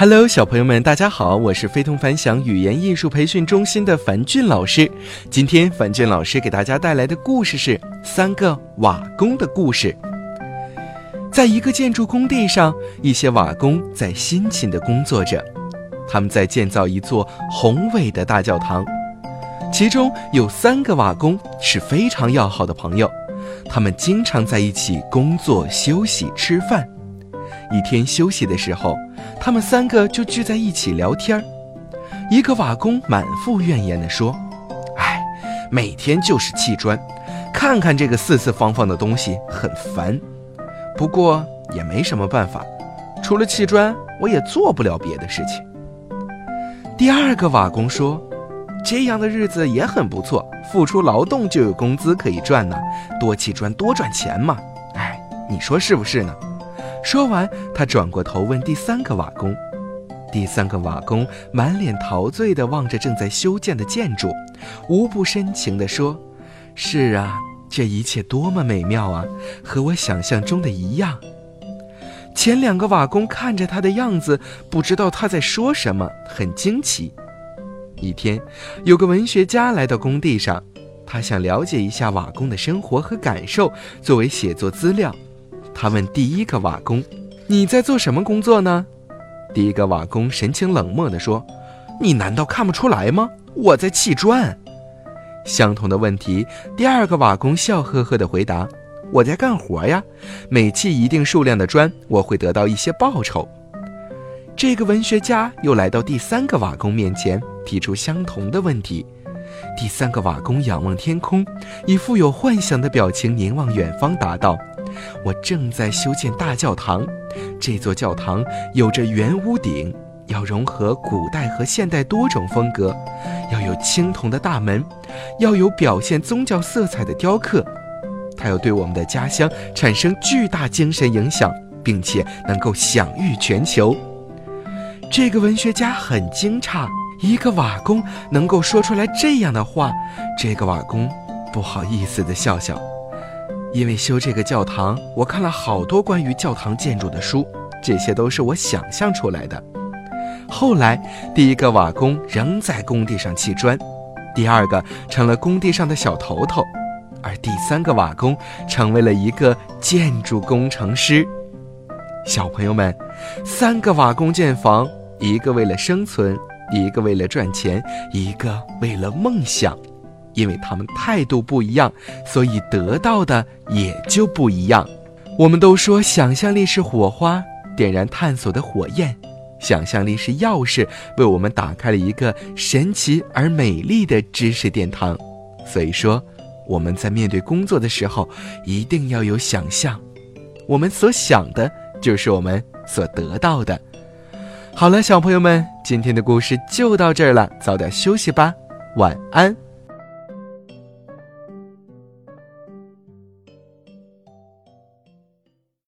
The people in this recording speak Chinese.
Hello，小朋友们，大家好，我是非同凡响语言艺术培训中心的樊俊老师。今天樊俊老师给大家带来的故事是三个瓦工的故事。在一个建筑工地上，一些瓦工在辛勤地工作着，他们在建造一座宏伟的大教堂。其中有三个瓦工是非常要好的朋友，他们经常在一起工作、休息、吃饭。一天休息的时候，他们三个就聚在一起聊天一个瓦工满腹怨言地说：“哎，每天就是砌砖，看看这个四四方方的东西很烦。不过也没什么办法，除了砌砖，我也做不了别的事情。”第二个瓦工说：“这样的日子也很不错，付出劳动就有工资可以赚呢，多砌砖多赚钱嘛。哎，你说是不是呢？”说完，他转过头问第三个瓦工。第三个瓦工满脸陶醉地望着正在修建的建筑，无不深情地说：“是啊，这一切多么美妙啊，和我想象中的一样。”前两个瓦工看着他的样子，不知道他在说什么，很惊奇。一天，有个文学家来到工地上，他想了解一下瓦工的生活和感受，作为写作资料。他问第一个瓦工：“你在做什么工作呢？”第一个瓦工神情冷漠地说：“你难道看不出来吗？我在砌砖。”相同的问题，第二个瓦工笑呵呵地回答：“我在干活呀，每砌一定数量的砖，我会得到一些报酬。”这个文学家又来到第三个瓦工面前，提出相同的问题。第三个瓦工仰望天空，以富有幻想的表情凝望远方，答道。我正在修建大教堂，这座教堂有着圆屋顶，要融合古代和现代多种风格，要有青铜的大门，要有表现宗教色彩的雕刻，它要对我们的家乡产生巨大精神影响，并且能够享誉全球。这个文学家很惊诧，一个瓦工能够说出来这样的话。这个瓦工不好意思地笑笑。因为修这个教堂，我看了好多关于教堂建筑的书，这些都是我想象出来的。后来，第一个瓦工仍在工地上砌砖，第二个成了工地上的小头头，而第三个瓦工成为了一个建筑工程师。小朋友们，三个瓦工建房，一个为了生存，一个为了赚钱，一个为了梦想。因为他们态度不一样，所以得到的也就不一样。我们都说想象力是火花，点燃探索的火焰；想象力是钥匙，为我们打开了一个神奇而美丽的知识殿堂。所以说，我们在面对工作的时候，一定要有想象。我们所想的，就是我们所得到的。好了，小朋友们，今天的故事就到这儿了，早点休息吧，晚安。